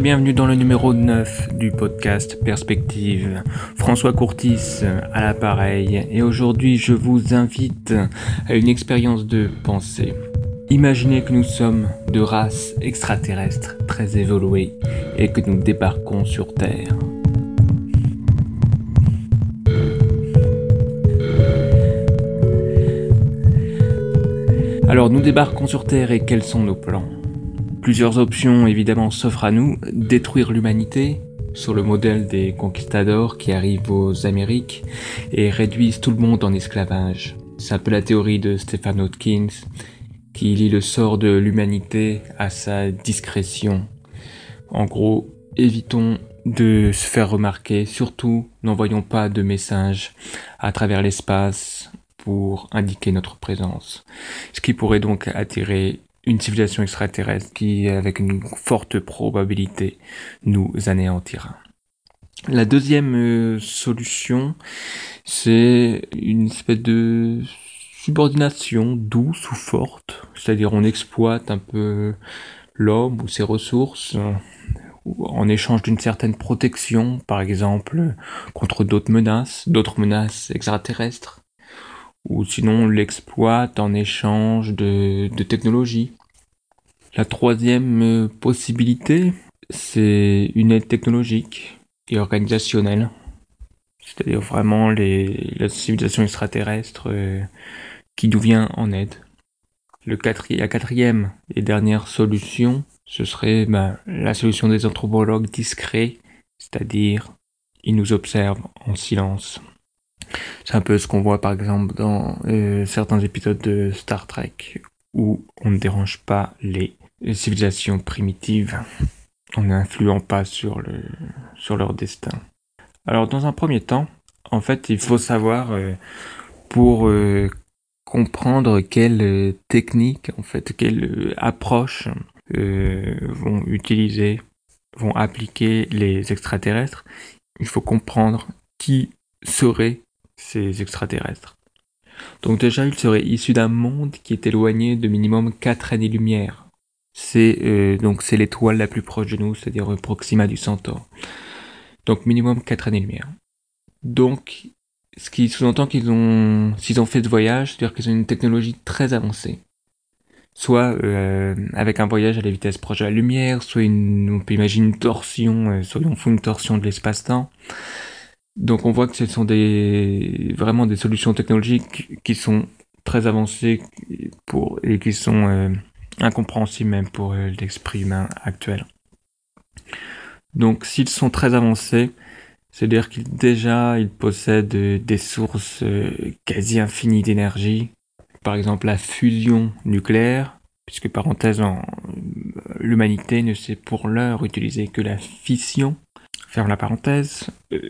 Bienvenue dans le numéro 9 du podcast Perspective. François Courtis à l'appareil et aujourd'hui je vous invite à une expérience de pensée. Imaginez que nous sommes de race extraterrestre très évoluée et que nous débarquons sur Terre. Alors nous débarquons sur Terre et quels sont nos plans? Plusieurs options évidemment s'offrent à nous. Détruire l'humanité, sur le modèle des conquistadors qui arrivent aux Amériques et réduisent tout le monde en esclavage. C'est un peu la théorie de Stephen Hawkins qui lie le sort de l'humanité à sa discrétion. En gros, évitons de se faire remarquer, surtout n'envoyons pas de messages à travers l'espace pour indiquer notre présence. Ce qui pourrait donc attirer une civilisation extraterrestre qui, avec une forte probabilité, nous anéantira. La deuxième euh, solution, c'est une espèce de subordination douce ou forte, c'est-à-dire on exploite un peu l'homme ou ses ressources euh, en échange d'une certaine protection, par exemple contre d'autres menaces, d'autres menaces extraterrestres, ou sinon on l'exploite en échange de, de technologie. La troisième euh, possibilité, c'est une aide technologique et organisationnelle. C'est-à-dire vraiment la civilisation extraterrestre euh, qui nous vient en aide. La quatrième et dernière solution, ce serait ben, la solution des anthropologues discrets, c'est-à-dire ils nous observent en silence. C'est un peu ce qu'on voit par exemple dans euh, certains épisodes de Star Trek où on ne dérange pas les, civilisations primitives en n'influant pas sur, le, sur leur destin. Alors dans un premier temps, en fait, il faut savoir euh, pour euh, comprendre quelle technique, en fait, quelle approche vont utiliser, vont appliquer les extraterrestres, il faut comprendre qui serait ces extraterrestres. Donc déjà, ils seraient issus d'un monde qui est éloigné de minimum 4 années-lumière. C'est euh, donc c'est l'étoile la plus proche de nous, c'est-à-dire Proxima du Centaure. Donc minimum 4 années-lumière. Donc ce qui sous-entend qu'ils ont s'ils ont fait ce voyage, c'est-à-dire qu'ils ont une technologie très avancée. Soit euh, avec un voyage à la vitesse proche de la lumière, soit on peut imaginer une torsion, euh, soit on une torsion de l'espace-temps. Donc on voit que ce sont des vraiment des solutions technologiques qui sont très avancées pour et qui sont euh, incompréhensibles même pour euh, l'esprit humain actuel. Donc s'ils sont très avancés, c'est-à-dire qu'ils déjà ils possèdent euh, des sources quasi infinies d'énergie, par exemple la fusion nucléaire, puisque parenthèse l'humanité ne sait pour l'heure utiliser que la fission ferme la parenthèse. Euh,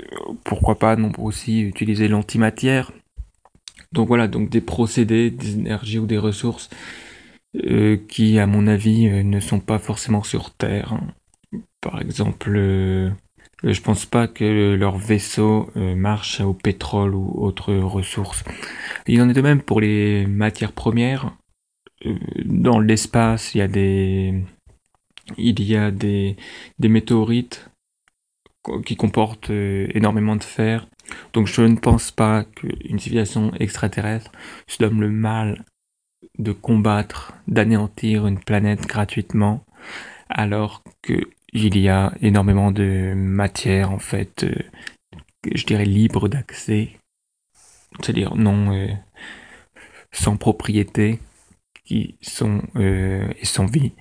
pourquoi pas non aussi utiliser l'antimatière. Donc voilà, donc des procédés, des énergies ou des ressources euh, qui, à mon avis, euh, ne sont pas forcément sur Terre. Par exemple, je pense pas que leur vaisseau marche au pétrole ou autres ressources. Il en est de même pour les matières premières. dans l'espace, il y a des météorites qui comporte euh, énormément de fer. Donc je ne pense pas qu'une civilisation extraterrestre se donne le mal de combattre, d'anéantir une planète gratuitement, alors qu'il y a énormément de matière en fait, euh, je dirais libre d'accès, c'est-à-dire non euh, sans propriété, qui sont et sans vie,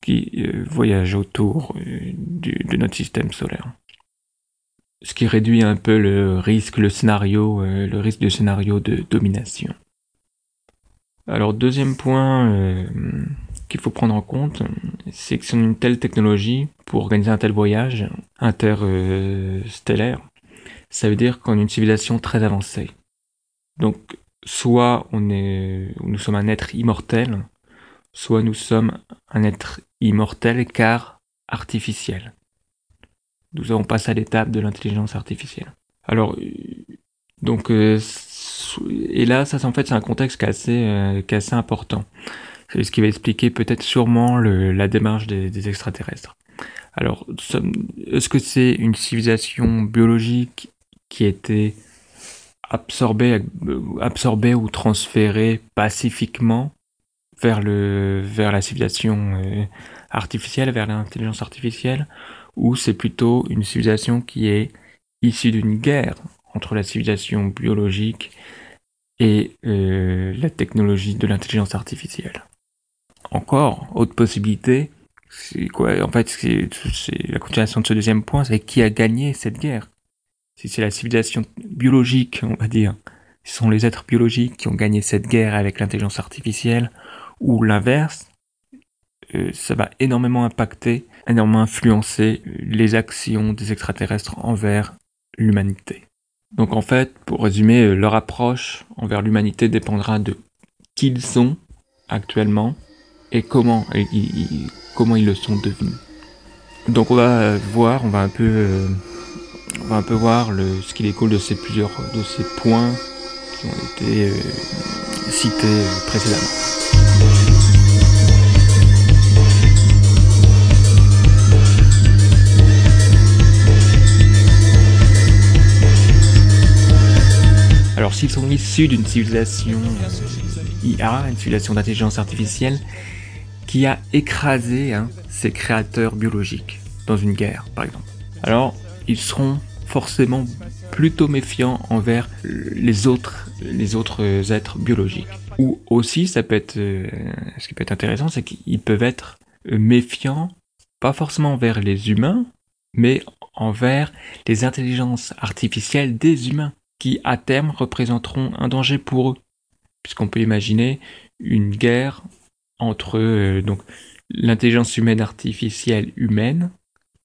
qui voyagent autour de notre système solaire ce qui réduit un peu le risque, le scénario, euh, le risque de scénario de domination. Alors deuxième point euh, qu'il faut prendre en compte, c'est que a une telle technologie pour organiser un tel voyage interstellaire, ça veut dire qu'on est une civilisation très avancée. Donc soit on est, nous sommes un être immortel, soit nous sommes un être immortel car artificiel nous avons passé à l'étape de l'intelligence artificielle. Alors, donc, euh, et là, ça, en fait, c'est un contexte qui est assez, euh, assez important. C'est ce qui va expliquer peut-être sûrement la démarche des, des, extraterrestres. Alors, est-ce que c'est une civilisation biologique qui était absorbée, absorbée ou transférée pacifiquement vers, le, vers la civilisation euh, artificielle, vers l'intelligence artificielle, ou c'est plutôt une civilisation qui est issue d'une guerre entre la civilisation biologique et euh, la technologie de l'intelligence artificielle. Encore, autre possibilité, c'est quoi? En fait, c'est la continuation de ce deuxième point, c'est qui a gagné cette guerre? Si c'est la civilisation biologique, on va dire, ce sont les êtres biologiques qui ont gagné cette guerre avec l'intelligence artificielle, ou l'inverse, euh, ça va énormément impacter, énormément influencer les actions des extraterrestres envers l'humanité. Donc en fait, pour résumer, euh, leur approche envers l'humanité dépendra de qui ils sont actuellement et comment ils, comment ils le sont devenus. Donc on va euh, voir, on va un peu, euh, on va un peu voir le, ce qu'il découle de ces plusieurs, de ces points qui ont été cités précédemment. S'ils sont issus d'une civilisation euh, IA, une civilisation d'intelligence artificielle, qui a écrasé hein, ses créateurs biologiques dans une guerre, par exemple. Alors, ils seront forcément plutôt méfiants envers les autres, les autres êtres biologiques. Ou aussi, ça peut être, euh, ce qui peut être intéressant, c'est qu'ils peuvent être méfiants, pas forcément envers les humains, mais envers les intelligences artificielles des humains qui à terme représenteront un danger pour eux, puisqu'on peut imaginer une guerre entre euh, donc l'intelligence humaine artificielle humaine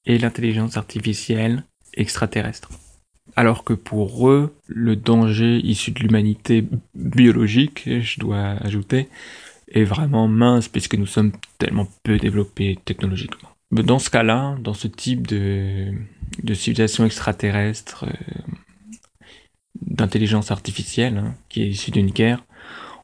et l'intelligence artificielle extraterrestre. Alors que pour eux, le danger issu de l'humanité biologique, je dois ajouter, est vraiment mince puisque nous sommes tellement peu développés technologiquement. Dans ce cas-là, dans ce type de, de civilisation extraterrestre, euh, d'intelligence artificielle hein, qui est issue d'une guerre,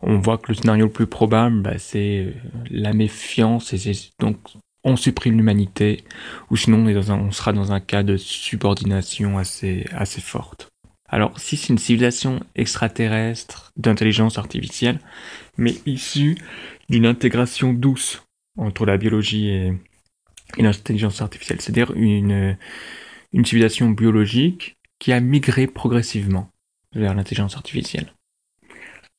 on voit que le scénario le plus probable, bah, c'est euh, la méfiance et donc on supprime l'humanité, ou sinon on, est dans un, on sera dans un cas de subordination assez, assez forte. Alors si c'est une civilisation extraterrestre d'intelligence artificielle, mais issue d'une intégration douce entre la biologie et, et l'intelligence artificielle, c'est-à-dire une, une civilisation biologique qui a migré progressivement vers l'intelligence artificielle.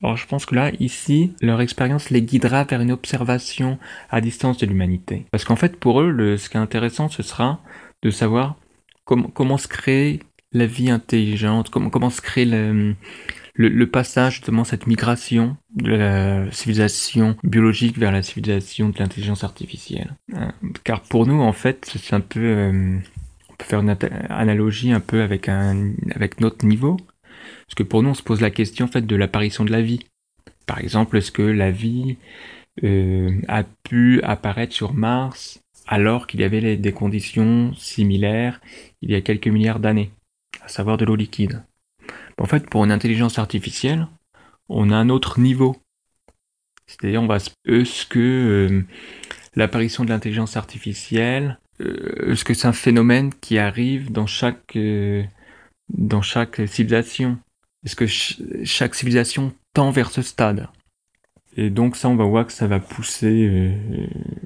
Alors je pense que là, ici, leur expérience les guidera vers une observation à distance de l'humanité. Parce qu'en fait, pour eux, ce qui est intéressant, ce sera de savoir comment se créer la vie intelligente, comment, se créer le, passage, justement, cette migration de la civilisation biologique vers la civilisation de l'intelligence artificielle. Euh, car pour nous, en fait, c'est un peu... Euh, on peut faire une analogie un peu avec, un, avec notre niveau. Parce que pour nous, on se pose la question en fait de l'apparition de la vie. Par exemple, est-ce que la vie euh, a pu apparaître sur Mars alors qu'il y avait des conditions similaires il y a quelques milliards d'années, à savoir de l'eau liquide? En fait, pour une intelligence artificielle, on a un autre niveau. C'est-à-dire, on va est-ce que euh, l'apparition de l'intelligence artificielle, euh, est-ce que c'est un phénomène qui arrive dans chaque dans chaque civilisation? Est-ce que chaque civilisation tend vers ce stade? Et donc ça, on va voir que ça va pousser euh,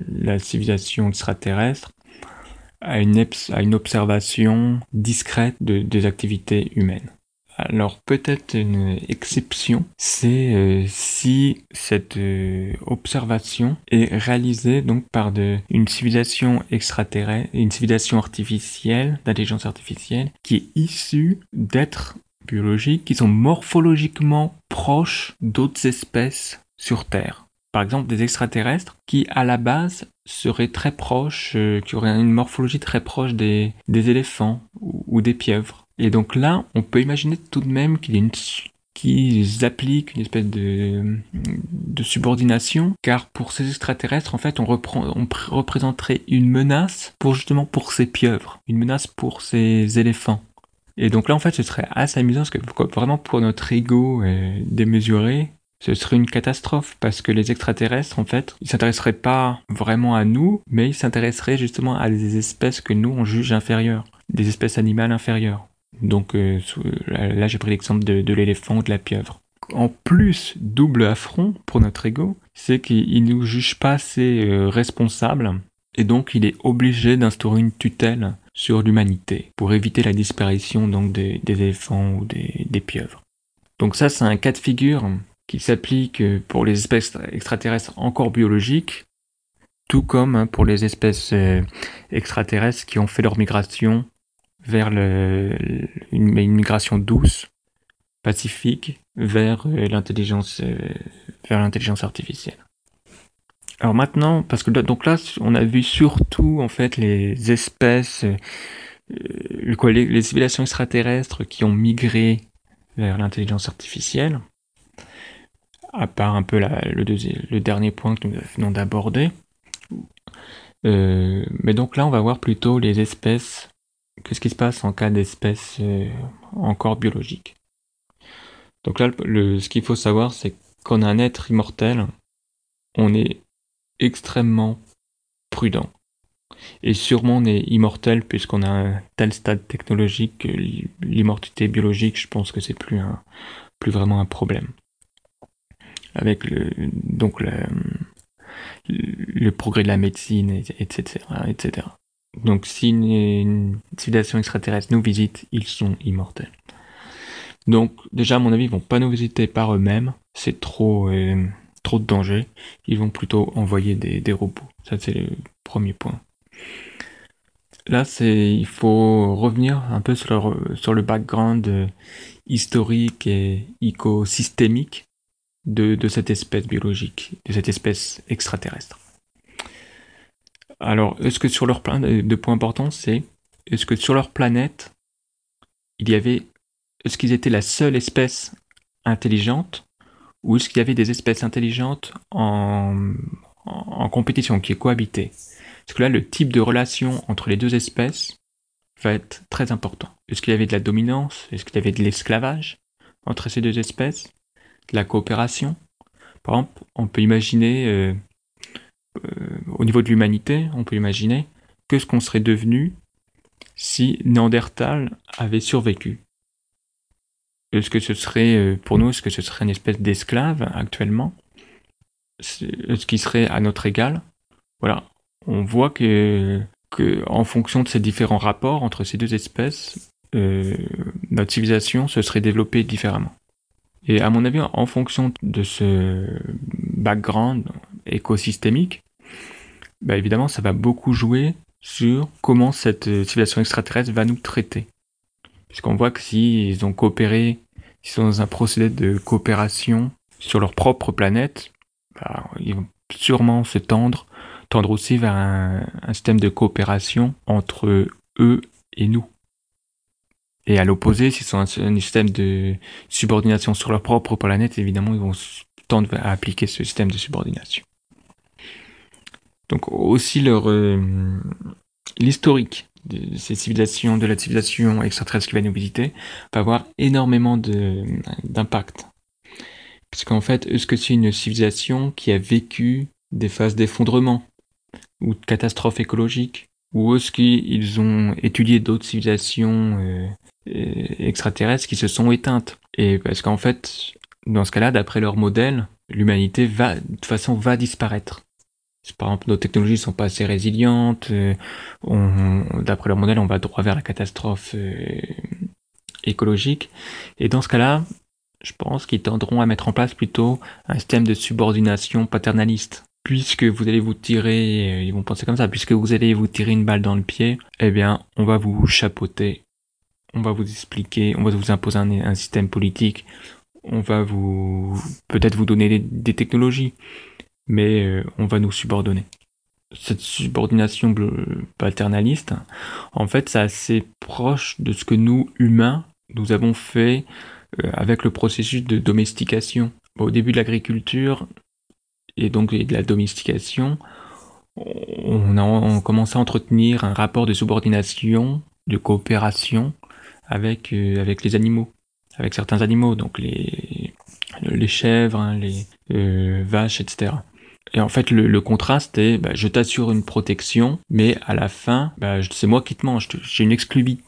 la civilisation extraterrestre à une, à une observation discrète de, des activités humaines. Alors peut-être une exception, c'est euh, si cette euh, observation est réalisée donc par de, une civilisation extraterrestre, une civilisation artificielle, d'intelligence artificielle, qui est issue d'êtres qui sont morphologiquement proches d'autres espèces sur Terre. Par exemple, des extraterrestres qui, à la base, seraient très proches, euh, qui auraient une morphologie très proche des, éléphants ou des pieuvres. Et donc là, on peut imaginer tout de même qu'il y a une qu'ils appliquent une espèce de, subordination, car pour ces extraterrestres, en fait, on, on représenterait une menace pour justement pour ces pieuvres, une menace pour ces éléphants. Et donc là, en fait, ce serait assez amusant, parce que vraiment pour notre ego euh, démesuré, ce serait une catastrophe parce que les extraterrestres, en fait, ils s'intéresseraient pas vraiment à nous, mais ils s'intéresseraient justement à des espèces que nous on juge inférieures, des espèces animales inférieures. Donc euh, là, j'ai pris l'exemple de, l'éléphant ou de la pieuvre. En plus, double affront pour notre ego, c'est qu'il nous juge pas assez euh, responsables et donc il est obligé d'instaurer une tutelle sur l'humanité pour éviter la disparition donc des, éléphants ou des, pieuvres. Donc ça, c'est un cas de figure qui s'applique pour les espèces extraterrestres encore biologiques, tout comme hein, pour les espèces euh, extraterrestres qui ont fait leur migration vers le, une, migration douce, pacifique, vers euh, l'intelligence, euh, vers l'intelligence artificielle. Alors maintenant, parce que donc là, on a vu surtout en fait les espèces, les, les civilisations extraterrestres qui ont migré vers l'intelligence artificielle à part un peu le, dernier point que nous venons d'aborder. Euh, mais donc là, on va voir plutôt les espèces, qu'est-ce qui se passe en cas d'espèces euh, encore biologiques. Donc là, ce qu'il faut savoir, c'est qu'on a un être immortel, on est extrêmement prudent. Et sûrement on est immortel puisqu'on a un tel stade technologique que l'immortalité biologique, je pense que c'est plus un, plus vraiment un problème avec le, donc le, progrès de la médecine, etc., etc. Donc si une, civilisation extraterrestre nous visite, ils sont immortels. Donc déjà à mon avis ils vont pas nous visiter par eux-mêmes, c'est trop euh, trop de danger. Ils vont plutôt envoyer des, robots. Ça c'est le premier point. Là c'est il faut revenir un peu sur le, background euh, historique et écosystémique de, cette espèce biologique, de cette espèce extraterrestre. Alors, est-ce que sur leur planète, de points importants, c'est est-ce que sur leur planète, il y avait, est-ce qu'ils étaient la seule espèce intelligente, ou est-ce qu'il y avait des espèces intelligentes en, compétition qui cohabitaient Parce que là, le type de relation entre les deux espèces va être très important. Est-ce qu'il y avait de la dominance? Est-ce qu'il y avait de l'esclavage entre ces deux espèces? La coopération? Par exemple, on peut imaginer, euh, euh, au niveau de l'humanité, on peut imaginer que ce qu'on serait devenu si Néandertal avait survécu. Est-ce que ce serait, euh, pour nous, est-ce que ce serait une espèce d'esclave actuellement? Est-ce qu'il serait à notre égal? Voilà. On voit que, que, en fonction de ces différents rapports entre ces deux espèces, notre civilisation se serait développée différemment. Et à mon avis, en fonction de ce background écosystémique, bah évidemment, ça va beaucoup jouer sur comment cette civilisation extraterrestre va nous traiter. Puisqu'on voit que s'ils ont coopéré, s'ils sont dans un procédé de coopération sur leur propre planète, bah, ils vont sûrement se tendre, tendre aussi vers un, système de coopération entre eux et nous. Et à l'opposé, s'ils sont un, un, système de subordination sur leur propre planète, évidemment, ils vont tendre à appliquer ce système de subordination. Donc aussi leur euh, l'historique de ces civilisations, de la civilisation extraterrestre qui va nous visiter, va avoir énormément d'impact. Parce qu'en fait, est-ce que c'est une civilisation qui a vécu des phases d'effondrement ou de catastrophes écologiques ou est-ce qu'ils ont étudié d'autres civilisations euh, extraterrestres qui se sont éteintes? Et parce qu'en fait, dans ce cas-là, d'après leur modèle, l'humanité va, de toute façon, va disparaître. Par exemple, nos technologies sont pas assez résilientes. Euh, d'après leur modèle, on va droit vers la catastrophe euh, écologique. Et dans ce cas-là, je pense qu'ils tendront à mettre en place plutôt un système de subordination paternaliste. Puisque vous allez vous tirer, euh, ils vont penser comme ça, puisque vous allez vous tirer une balle dans le pied, eh bien, on va vous chapeauter on va vous expliquer, on va vous imposer un, système politique, on va vous peut-être vous donner des, technologies, mais euh, on va nous subordonner. Cette subordination paternaliste, en fait, c'est assez proche de ce que nous, humains, nous avons fait euh, avec le processus de domestication. Au début de l'agriculture et donc de la domestication, on a, commencé à entretenir un rapport de subordination, de coopération avec, euh, avec les animaux, avec certains animaux, donc les, les chèvres, hein, les vaches, etc. Et en fait, le, contraste est, bah, je t'assure une protection, mais à la fin, bah, c'est moi qui te mange. J'ai une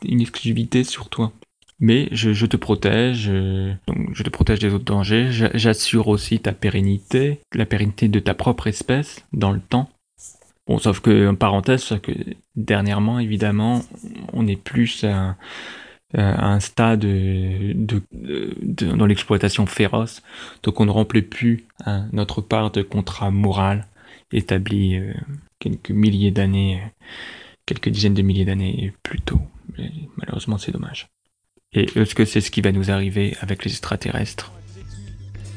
une exclusivité sur toi. Mais je, te protège, euh, donc je te protège des autres dangers. J'assure aussi ta pérennité, la pérennité de ta propre espèce dans le temps. Bon, sauf que, en parenthèse, que dernièrement, évidemment, on est plus à, un stade de, dans l'exploitation féroce, donc on ne remplit plus hein, notre part de contrat moral établi euh, quelques milliers d'années, quelques dizaines de milliers d'années plus tôt. malheureusement, c'est dommage. Et est-ce que c'est ce qui va nous arriver avec les extraterrestres?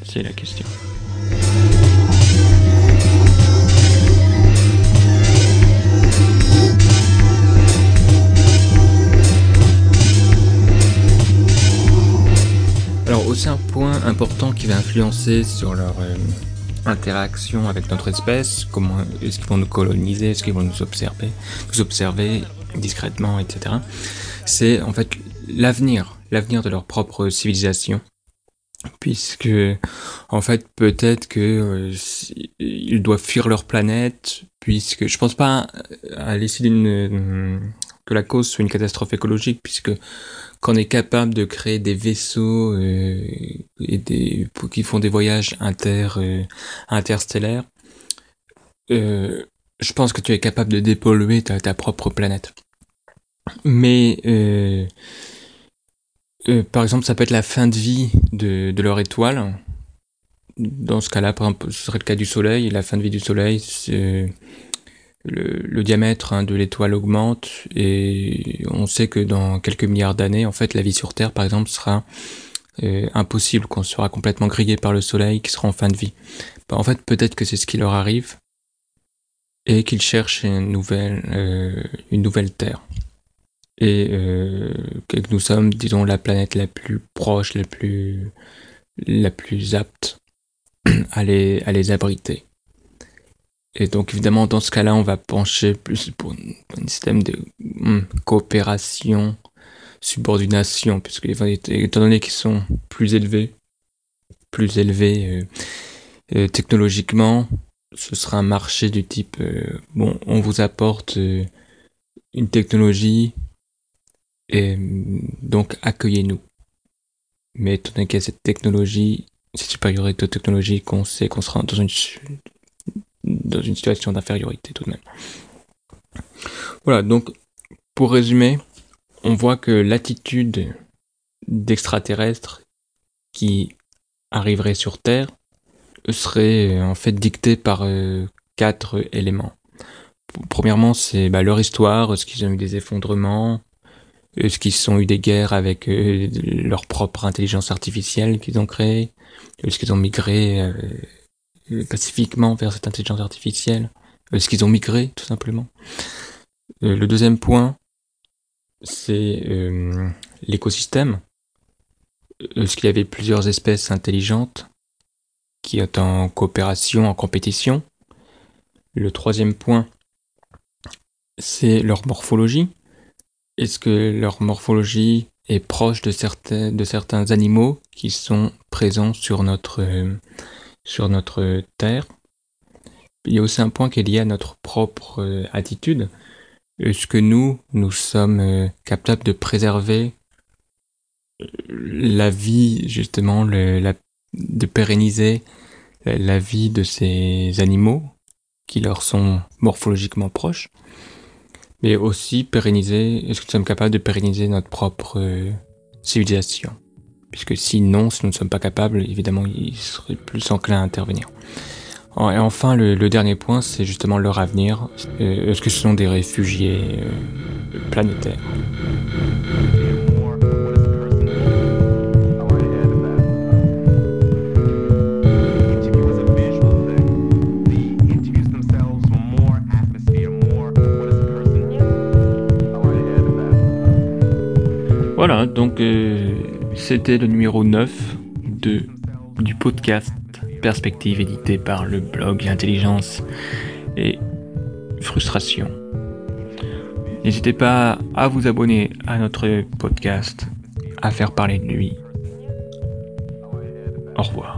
C'est la question. Important qui va influencer sur leur euh, interaction avec notre espèce, comment est-ce qu'ils vont nous coloniser, est-ce qu'ils vont nous observer, nous observer discrètement, etc. C'est en fait l'avenir, l'avenir de leur propre civilisation puisque en fait peut-être que euh, doivent fuir leur planète puisque je pense pas à l'issue d'une que la cause soit une catastrophe écologique puisque quand on est capable de créer des vaisseaux euh, et des qui font des voyages inter euh, interstellaires je pense que tu es capable de dépolluer ta, propre planète mais euh, par exemple, ça peut être la fin de vie de, de leur étoile. Dans ce cas-là, par exemple, ce serait le cas du Soleil. La fin de vie du Soleil, c'est le, diamètre hein, de l'étoile augmente et on sait que dans quelques milliards d'années, en fait, la vie sur Terre, par exemple, sera euh, impossible, qu'on sera complètement grillé par le Soleil, qui sera en fin de vie. En fait, peut-être que c'est ce qui leur arrive et qu'ils cherchent une nouvelle, euh, une nouvelle Terre et euh, que nous sommes, disons, la planète la plus proche, la plus, apte à les abriter. Et donc évidemment, dans ce cas-là, on va pencher plus pour un système de hmm, coopération, subordination, puisque étant donné qu'ils sont plus élevés, plus élevés euh, euh, technologiquement, ce sera un marché du type, euh, bon, on vous apporte une technologie, et donc accueillez-nous. Mais étant donné qu'il y a cette technologie, cette supériorité technologique, on sait qu'on sera dans une, dans une situation d'infériorité tout de même. Voilà, donc pour résumer, on voit que l'attitude d'extraterrestres qui arriverait sur Terre serait en fait dictée par euh, quatre éléments. Premièrement, c'est bah, leur histoire, ce qu'ils ont eu des effondrements, est-ce qu'ils ont eu des guerres avec euh, leur propre intelligence artificielle qu'ils ont créée Est-ce qu'ils ont migré euh, pacifiquement vers cette intelligence artificielle Est-ce qu'ils ont migré, tout simplement euh, Le deuxième point, c'est l'écosystème. Est-ce qu'il y avait plusieurs espèces intelligentes qui sont en coopération, en compétition? Le troisième point, c'est leur morphologie. Est-ce que leur morphologie est proche de certains, de certains animaux qui sont présents sur notre, sur notre Terre Il y a aussi un point qui est lié à notre propre euh, attitude. Est-ce que nous, nous sommes euh, capables de préserver euh, la vie, justement, de pérenniser la vie de ces animaux qui leur sont morphologiquement proches mais aussi pérenniser, est-ce que nous sommes capables de pérenniser notre propre civilisation? Puisque sinon, si nous ne sommes pas capables, évidemment, ils seraient plus enclins à intervenir. Et enfin, le, dernier point, c'est justement leur avenir. Euh, est-ce que ce sont des réfugiés euh, planétaires? Voilà, donc euh, c'était le numéro 9 de, du podcast Perspective édité par le blog Intelligence et Frustration. N'hésitez pas à vous abonner à notre podcast, à faire parler de lui. Au revoir.